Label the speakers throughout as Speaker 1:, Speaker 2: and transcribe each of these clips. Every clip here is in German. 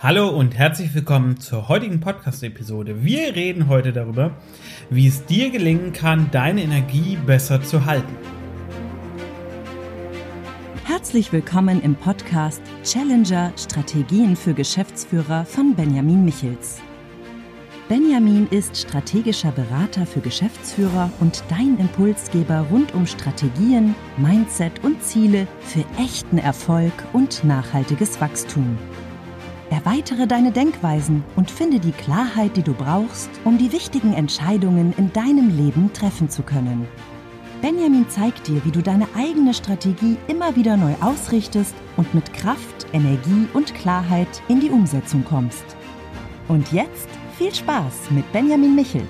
Speaker 1: Hallo und herzlich willkommen zur heutigen Podcast-Episode. Wir reden heute darüber, wie es dir gelingen kann, deine Energie besser zu halten.
Speaker 2: Herzlich willkommen im Podcast Challenger Strategien für Geschäftsführer von Benjamin Michels. Benjamin ist strategischer Berater für Geschäftsführer und dein Impulsgeber rund um Strategien, Mindset und Ziele für echten Erfolg und nachhaltiges Wachstum. Erweitere deine Denkweisen und finde die Klarheit, die du brauchst, um die wichtigen Entscheidungen in deinem Leben treffen zu können. Benjamin zeigt dir, wie du deine eigene Strategie immer wieder neu ausrichtest und mit Kraft, Energie und Klarheit in die Umsetzung kommst. Und jetzt viel Spaß mit Benjamin Michels.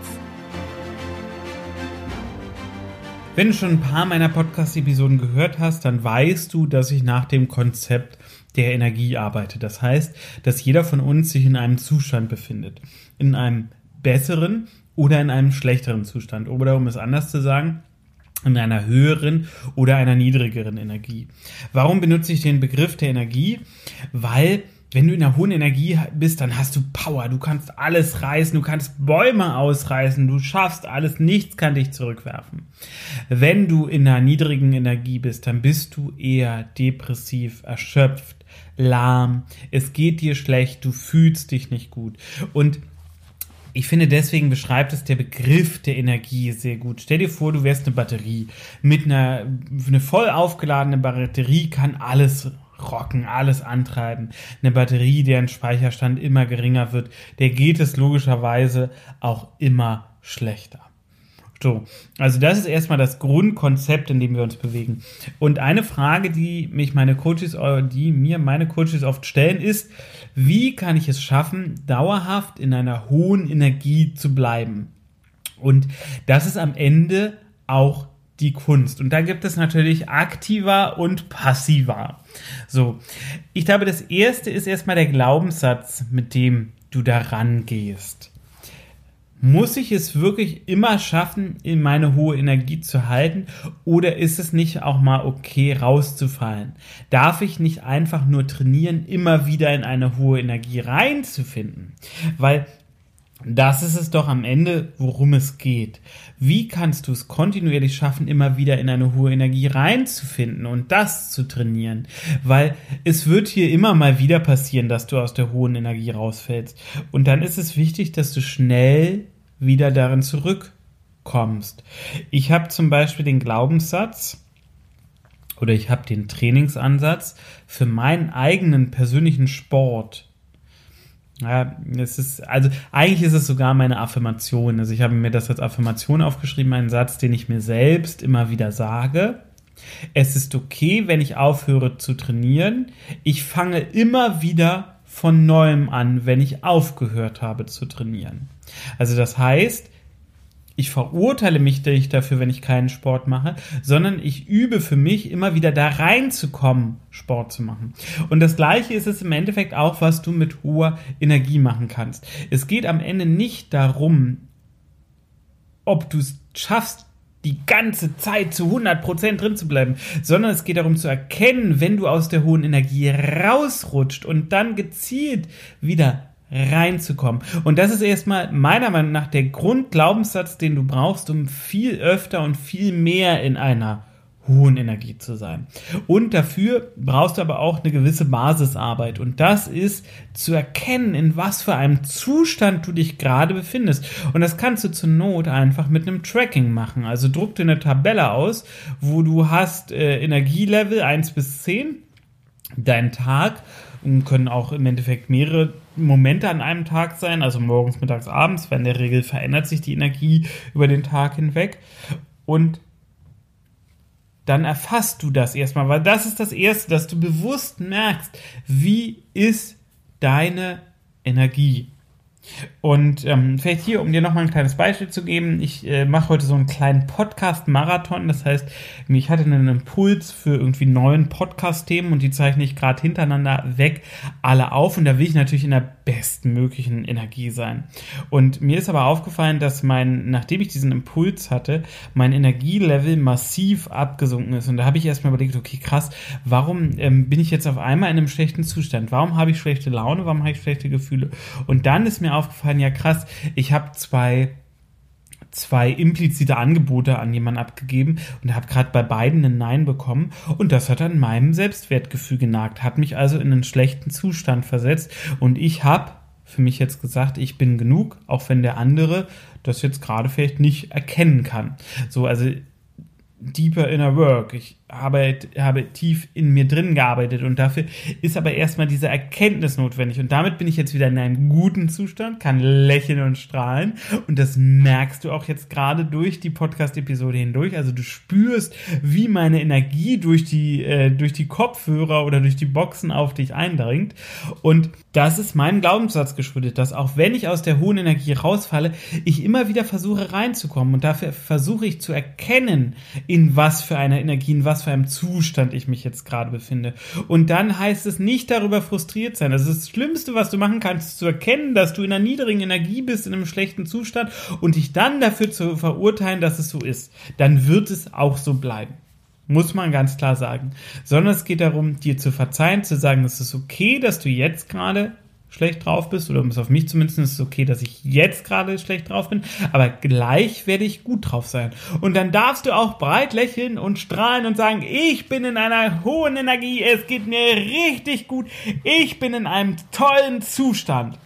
Speaker 1: Wenn du schon ein paar meiner Podcast-Episoden gehört hast, dann weißt du, dass ich nach dem Konzept der Energie arbeitet. Das heißt, dass jeder von uns sich in einem Zustand befindet. In einem besseren oder in einem schlechteren Zustand. Oder um es anders zu sagen, in einer höheren oder einer niedrigeren Energie. Warum benutze ich den Begriff der Energie? Weil wenn du in einer hohen Energie bist, dann hast du Power. Du kannst alles reißen, du kannst Bäume ausreißen, du schaffst alles, nichts kann dich zurückwerfen. Wenn du in einer niedrigen Energie bist, dann bist du eher depressiv, erschöpft, lahm, es geht dir schlecht, du fühlst dich nicht gut. Und ich finde, deswegen beschreibt es der Begriff der Energie sehr gut. Stell dir vor, du wärst eine Batterie. Mit einer eine voll aufgeladene Batterie kann alles rocken, alles antreiben. Eine Batterie, deren Speicherstand immer geringer wird, der geht es logischerweise auch immer schlechter. So, also das ist erstmal das Grundkonzept, in dem wir uns bewegen. Und eine Frage, die mich meine Coaches, die mir meine Coaches oft stellen, ist, wie kann ich es schaffen, dauerhaft in einer hohen Energie zu bleiben? Und das ist am Ende auch die Kunst. Und da gibt es natürlich aktiver und passiver. So, ich glaube, das erste ist erstmal der Glaubenssatz, mit dem du daran gehst. Muss ich es wirklich immer schaffen, in meine hohe Energie zu halten? Oder ist es nicht auch mal okay, rauszufallen? Darf ich nicht einfach nur trainieren, immer wieder in eine hohe Energie reinzufinden? Weil das ist es doch am Ende, worum es geht. Wie kannst du es kontinuierlich schaffen, immer wieder in eine hohe Energie reinzufinden und das zu trainieren? Weil es wird hier immer mal wieder passieren, dass du aus der hohen Energie rausfällst. Und dann ist es wichtig, dass du schnell wieder darin zurückkommst. Ich habe zum Beispiel den Glaubenssatz, oder ich habe den Trainingsansatz für meinen eigenen persönlichen Sport ja, es ist, also eigentlich ist es sogar meine Affirmation. Also ich habe mir das als Affirmation aufgeschrieben, einen Satz, den ich mir selbst immer wieder sage. Es ist okay, wenn ich aufhöre zu trainieren. Ich fange immer wieder von neuem an, wenn ich aufgehört habe zu trainieren. Also das heißt, ich verurteile mich nicht dafür, wenn ich keinen Sport mache, sondern ich übe für mich immer wieder da reinzukommen, Sport zu machen. Und das gleiche ist es im Endeffekt auch, was du mit hoher Energie machen kannst. Es geht am Ende nicht darum, ob du es schaffst, die ganze Zeit zu 100% drin zu bleiben, sondern es geht darum zu erkennen, wenn du aus der hohen Energie rausrutscht und dann gezielt wieder reinzukommen. Und das ist erstmal meiner Meinung nach der Grundglaubenssatz, den du brauchst, um viel öfter und viel mehr in einer hohen Energie zu sein. Und dafür brauchst du aber auch eine gewisse Basisarbeit. Und das ist zu erkennen, in was für einem Zustand du dich gerade befindest. Und das kannst du zur Not einfach mit einem Tracking machen. Also druck dir eine Tabelle aus, wo du hast äh, Energielevel 1 bis 10, deinen Tag und können auch im Endeffekt mehrere Momente an einem Tag sein, also morgens, mittags, abends, weil in der Regel verändert sich die Energie über den Tag hinweg. Und dann erfasst du das erstmal, weil das ist das Erste, dass du bewusst merkst, wie ist deine Energie. Und ähm, vielleicht hier, um dir nochmal ein kleines Beispiel zu geben, ich äh, mache heute so einen kleinen Podcast-Marathon. Das heißt, ich hatte einen Impuls für irgendwie neuen Podcast-Themen und die zeichne ich gerade hintereinander weg alle auf. Und da will ich natürlich in der besten möglichen Energie sein. Und mir ist aber aufgefallen, dass mein, nachdem ich diesen Impuls hatte, mein Energielevel massiv abgesunken ist. Und da habe ich erstmal überlegt, okay, krass, warum ähm, bin ich jetzt auf einmal in einem schlechten Zustand? Warum habe ich schlechte Laune? Warum habe ich schlechte Gefühle? Und dann ist mir aufgefallen, ja krass, ich habe zwei zwei implizite Angebote an jemanden abgegeben und habe gerade bei beiden ein Nein bekommen und das hat an meinem Selbstwertgefühl genagt, hat mich also in einen schlechten Zustand versetzt und ich habe für mich jetzt gesagt, ich bin genug, auch wenn der andere das jetzt gerade vielleicht nicht erkennen kann. So, also deeper inner work. Ich habe, habe tief in mir drin gearbeitet und dafür ist aber erstmal diese Erkenntnis notwendig. Und damit bin ich jetzt wieder in einem guten Zustand, kann lächeln und strahlen. Und das merkst du auch jetzt gerade durch die Podcast-Episode hindurch, also du spürst, wie meine Energie durch die, äh, durch die Kopfhörer oder durch die Boxen auf dich eindringt. Und das ist meinem Glaubenssatz geschuldet, dass auch wenn ich aus der hohen Energie rausfalle, ich immer wieder versuche reinzukommen und dafür versuche ich zu erkennen, in was für einer Energie, in was für einem Zustand ich mich jetzt gerade befinde. Und dann heißt es nicht darüber frustriert sein. Das ist das Schlimmste, was du machen kannst, zu erkennen, dass du in einer niedrigen Energie bist, in einem schlechten Zustand und dich dann dafür zu verurteilen, dass es so ist. Dann wird es auch so bleiben. Muss man ganz klar sagen. Sondern es geht darum, dir zu verzeihen, zu sagen, es ist okay, dass du jetzt gerade schlecht drauf bist, oder um es auf mich zumindest ist es okay, dass ich jetzt gerade schlecht drauf bin, aber gleich werde ich gut drauf sein. Und dann darfst du auch breit lächeln und strahlen und sagen, ich bin in einer hohen Energie, es geht mir richtig gut, ich bin in einem tollen Zustand.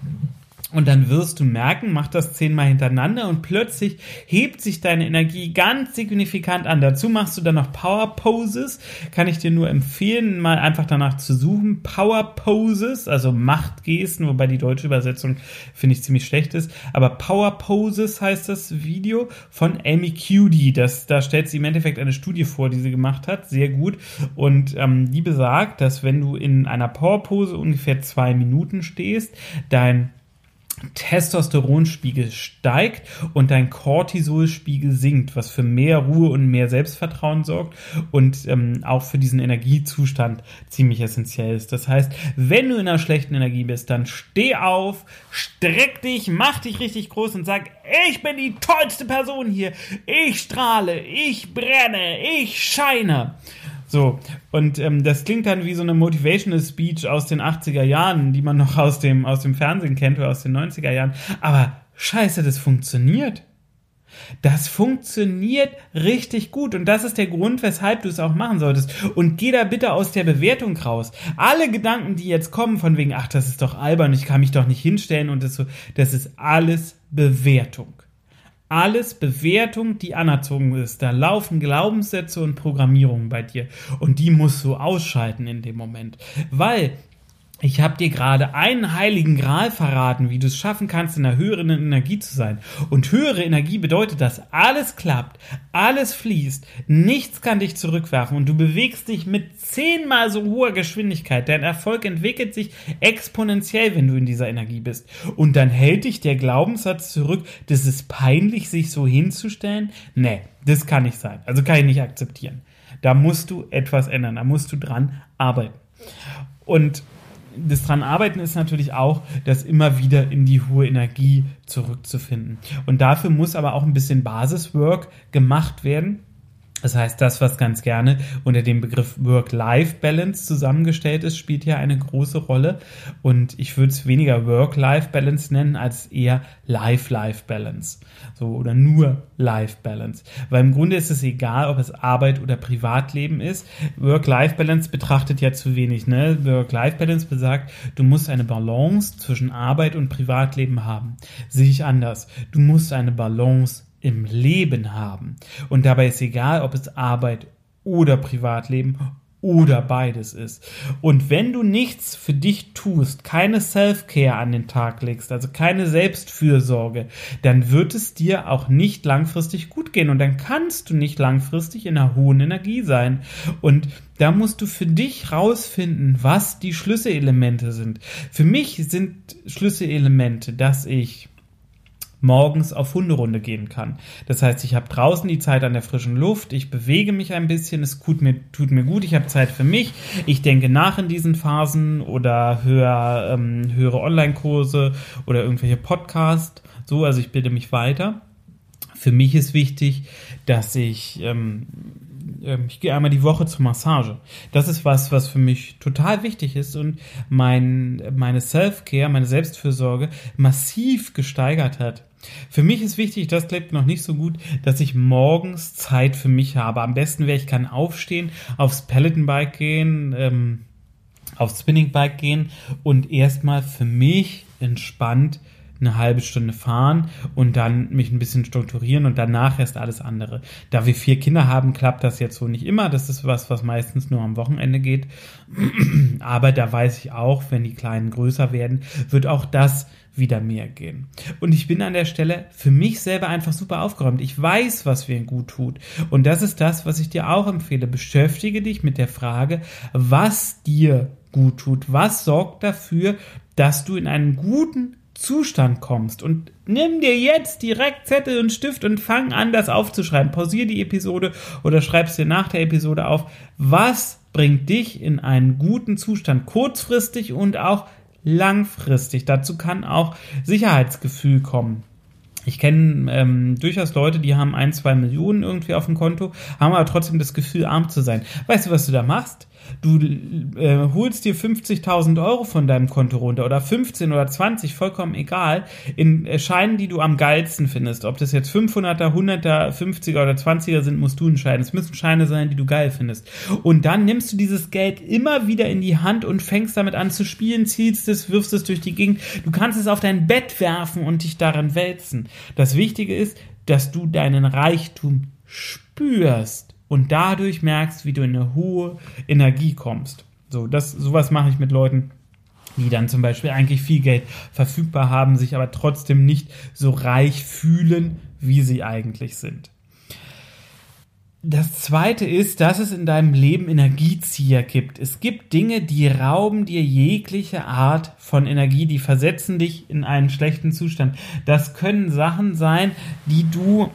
Speaker 1: Und dann wirst du merken, mach das zehnmal hintereinander und plötzlich hebt sich deine Energie ganz signifikant an. Dazu machst du dann noch Power Poses. Kann ich dir nur empfehlen, mal einfach danach zu suchen. Power Poses, also Machtgesten, wobei die deutsche Übersetzung finde ich ziemlich schlecht ist. Aber Power Poses heißt das Video von Amy Cuddy. Das, da stellt sie im Endeffekt eine Studie vor, die sie gemacht hat. Sehr gut. Und ähm, die besagt, dass wenn du in einer Power Pose ungefähr zwei Minuten stehst, dein Testosteronspiegel steigt und dein Cortisolspiegel sinkt, was für mehr Ruhe und mehr Selbstvertrauen sorgt und ähm, auch für diesen Energiezustand ziemlich essentiell ist. Das heißt, wenn du in einer schlechten Energie bist, dann steh auf, streck dich, mach dich richtig groß und sag, ich bin die tollste Person hier, ich strahle, ich brenne, ich scheine. So, und ähm, das klingt dann wie so eine Motivational Speech aus den 80er Jahren, die man noch aus dem, aus dem Fernsehen kennt oder aus den 90er Jahren. Aber scheiße, das funktioniert. Das funktioniert richtig gut und das ist der Grund, weshalb du es auch machen solltest. Und geh da bitte aus der Bewertung raus. Alle Gedanken, die jetzt kommen von wegen, ach, das ist doch albern, ich kann mich doch nicht hinstellen und das so, das ist alles Bewertung alles Bewertung, die anerzogen ist. Da laufen Glaubenssätze und Programmierungen bei dir. Und die musst du ausschalten in dem Moment. Weil ich habe dir gerade einen heiligen Gral verraten, wie du es schaffen kannst, in einer höheren Energie zu sein. Und höhere Energie bedeutet, dass alles klappt, alles fließt, nichts kann dich zurückwerfen und du bewegst dich mit zehnmal so hoher Geschwindigkeit. Dein Erfolg entwickelt sich exponentiell, wenn du in dieser Energie bist. Und dann hält dich der Glaubenssatz zurück, das ist peinlich, sich so hinzustellen. Nee, das kann nicht sein. Also kann ich nicht akzeptieren. Da musst du etwas ändern, da musst du dran arbeiten. Und das dran arbeiten ist natürlich auch, das immer wieder in die hohe Energie zurückzufinden. Und dafür muss aber auch ein bisschen Basiswork gemacht werden. Das heißt, das, was ganz gerne unter dem Begriff Work-Life-Balance zusammengestellt ist, spielt hier eine große Rolle. Und ich würde es weniger Work-Life-Balance nennen, als eher Life-Life-Balance. So, oder nur Life-Balance. Weil im Grunde ist es egal, ob es Arbeit oder Privatleben ist. Work-Life-Balance betrachtet ja zu wenig, ne? Work-Life-Balance besagt, du musst eine Balance zwischen Arbeit und Privatleben haben. Sehe ich anders. Du musst eine Balance im Leben haben. Und dabei ist egal, ob es Arbeit oder Privatleben oder beides ist. Und wenn du nichts für dich tust, keine Self-Care an den Tag legst, also keine Selbstfürsorge, dann wird es dir auch nicht langfristig gut gehen und dann kannst du nicht langfristig in einer hohen Energie sein. Und da musst du für dich rausfinden, was die Schlüsselelemente sind. Für mich sind Schlüsselelemente, dass ich morgens auf Hunderunde gehen kann. Das heißt, ich habe draußen die Zeit an der frischen Luft, ich bewege mich ein bisschen, es tut mir, tut mir gut, ich habe Zeit für mich, ich denke nach in diesen Phasen oder höre, ähm, höre Online-Kurse oder irgendwelche Podcasts, so, also ich bilde mich weiter. Für mich ist wichtig, dass ich ähm, ähm, ich gehe einmal die Woche zur Massage. Das ist was, was für mich total wichtig ist und mein, meine Self-Care, meine Selbstfürsorge massiv gesteigert hat. Für mich ist wichtig, das klappt noch nicht so gut, dass ich morgens Zeit für mich habe. Am besten wäre, ich kann aufstehen, aufs Peloton-Bike gehen, ähm, aufs Spinning-Bike gehen und erstmal für mich entspannt eine halbe Stunde fahren und dann mich ein bisschen strukturieren und danach erst alles andere. Da wir vier Kinder haben, klappt das jetzt so nicht immer. Das ist was, was meistens nur am Wochenende geht. Aber da weiß ich auch, wenn die Kleinen größer werden, wird auch das wieder mehr gehen. Und ich bin an der Stelle für mich selber einfach super aufgeräumt. Ich weiß, was mir gut tut. Und das ist das, was ich dir auch empfehle. Beschäftige dich mit der Frage, was dir gut tut. Was sorgt dafür, dass du in einen guten Zustand kommst. Und nimm dir jetzt direkt Zettel und Stift und fang an, das aufzuschreiben. Pausier die Episode oder schreib's dir nach der Episode auf. Was bringt dich in einen guten Zustand, kurzfristig und auch langfristig. Dazu kann auch Sicherheitsgefühl kommen. Ich kenne ähm, durchaus Leute, die haben ein, zwei Millionen irgendwie auf dem Konto, haben aber trotzdem das Gefühl, arm zu sein. Weißt du, was du da machst? Du äh, holst dir 50.000 Euro von deinem Konto runter oder 15 oder 20, vollkommen egal, in Scheinen, die du am geilsten findest. Ob das jetzt 500er, 100er, 50er oder 20er sind, musst du entscheiden. Es müssen Scheine sein, die du geil findest. Und dann nimmst du dieses Geld immer wieder in die Hand und fängst damit an zu spielen, zielst es, wirfst es durch die Gegend. Du kannst es auf dein Bett werfen und dich daran wälzen. Das Wichtige ist, dass du deinen Reichtum spürst und dadurch merkst, wie du in eine hohe Energie kommst. So, das, sowas mache ich mit Leuten, die dann zum Beispiel eigentlich viel Geld verfügbar haben, sich aber trotzdem nicht so reich fühlen, wie sie eigentlich sind. Das zweite ist, dass es in deinem Leben Energiezieher gibt. Es gibt Dinge, die rauben dir jegliche Art von Energie, die versetzen dich in einen schlechten Zustand. Das können Sachen sein, die du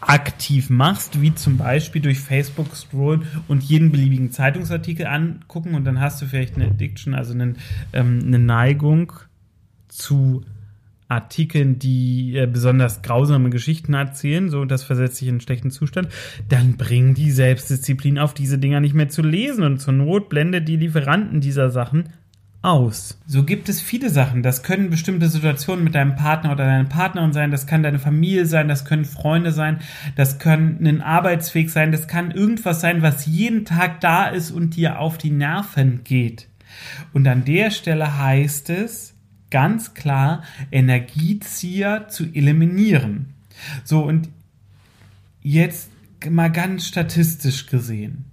Speaker 1: aktiv machst, wie zum Beispiel durch Facebook scrollen und jeden beliebigen Zeitungsartikel angucken und dann hast du vielleicht eine Addiction, also einen, ähm, eine Neigung zu Artikeln, die äh, besonders grausame Geschichten erzählen, so das versetzt dich in einen schlechten Zustand, dann bring die Selbstdisziplin auf, diese Dinger nicht mehr zu lesen und zur Not blende die Lieferanten dieser Sachen aus. So gibt es viele Sachen. Das können bestimmte Situationen mit deinem Partner oder deiner Partnerin sein, das kann deine Familie sein, das können Freunde sein, das können ein Arbeitsweg sein, das kann irgendwas sein, was jeden Tag da ist und dir auf die Nerven geht. Und an der Stelle heißt es ganz klar, Energiezieher zu eliminieren. So, und jetzt mal ganz statistisch gesehen.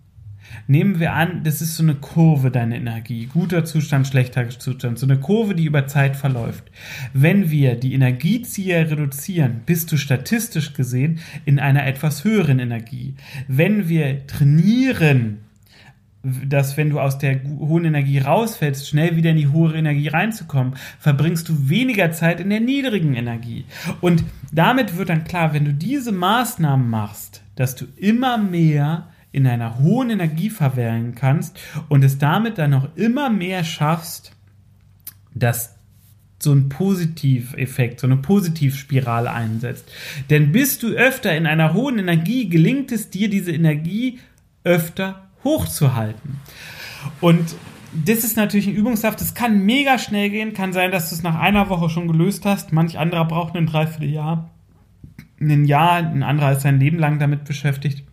Speaker 1: Nehmen wir an, das ist so eine Kurve, deine Energie. Guter Zustand, schlechter Zustand. So eine Kurve, die über Zeit verläuft. Wenn wir die Energiezieher reduzieren, bist du statistisch gesehen in einer etwas höheren Energie. Wenn wir trainieren, dass wenn du aus der hohen Energie rausfällst, schnell wieder in die hohe Energie reinzukommen, verbringst du weniger Zeit in der niedrigen Energie. Und damit wird dann klar, wenn du diese Maßnahmen machst, dass du immer mehr in einer hohen Energie verweilen kannst und es damit dann auch immer mehr schaffst, dass so ein Positiveffekt, so eine Positivspirale einsetzt. Denn bist du öfter in einer hohen Energie, gelingt es dir, diese Energie öfter hochzuhalten. Und das ist natürlich ein Übungshaft. Das kann mega schnell gehen. Kann sein, dass du es nach einer Woche schon gelöst hast. Manch anderer braucht ein Dreivierteljahr. Ein Jahr, ein anderer ist sein Leben lang damit beschäftigt.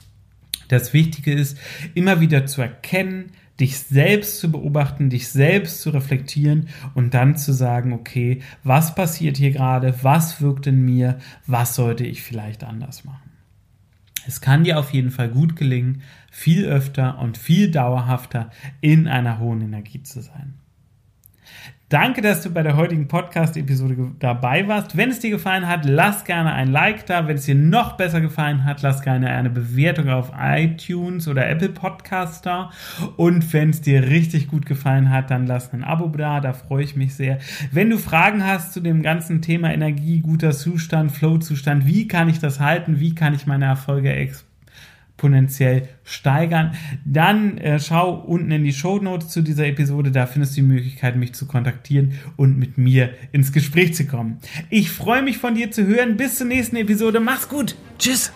Speaker 1: Das Wichtige ist, immer wieder zu erkennen, dich selbst zu beobachten, dich selbst zu reflektieren und dann zu sagen, okay, was passiert hier gerade, was wirkt in mir, was sollte ich vielleicht anders machen. Es kann dir auf jeden Fall gut gelingen, viel öfter und viel dauerhafter in einer hohen Energie zu sein. Danke, dass du bei der heutigen Podcast-Episode dabei warst. Wenn es dir gefallen hat, lass gerne ein Like da. Wenn es dir noch besser gefallen hat, lass gerne eine Bewertung auf iTunes oder Apple Podcast da. Und wenn es dir richtig gut gefallen hat, dann lass ein Abo da. Da freue ich mich sehr. Wenn du Fragen hast zu dem ganzen Thema Energie, guter Zustand, Flow-Zustand, wie kann ich das halten? Wie kann ich meine Erfolge exportieren? Exponentiell steigern. Dann äh, schau unten in die Show Notes zu dieser Episode, da findest du die Möglichkeit, mich zu kontaktieren und mit mir ins Gespräch zu kommen. Ich freue mich von dir zu hören. Bis zur nächsten Episode. Mach's gut. Tschüss.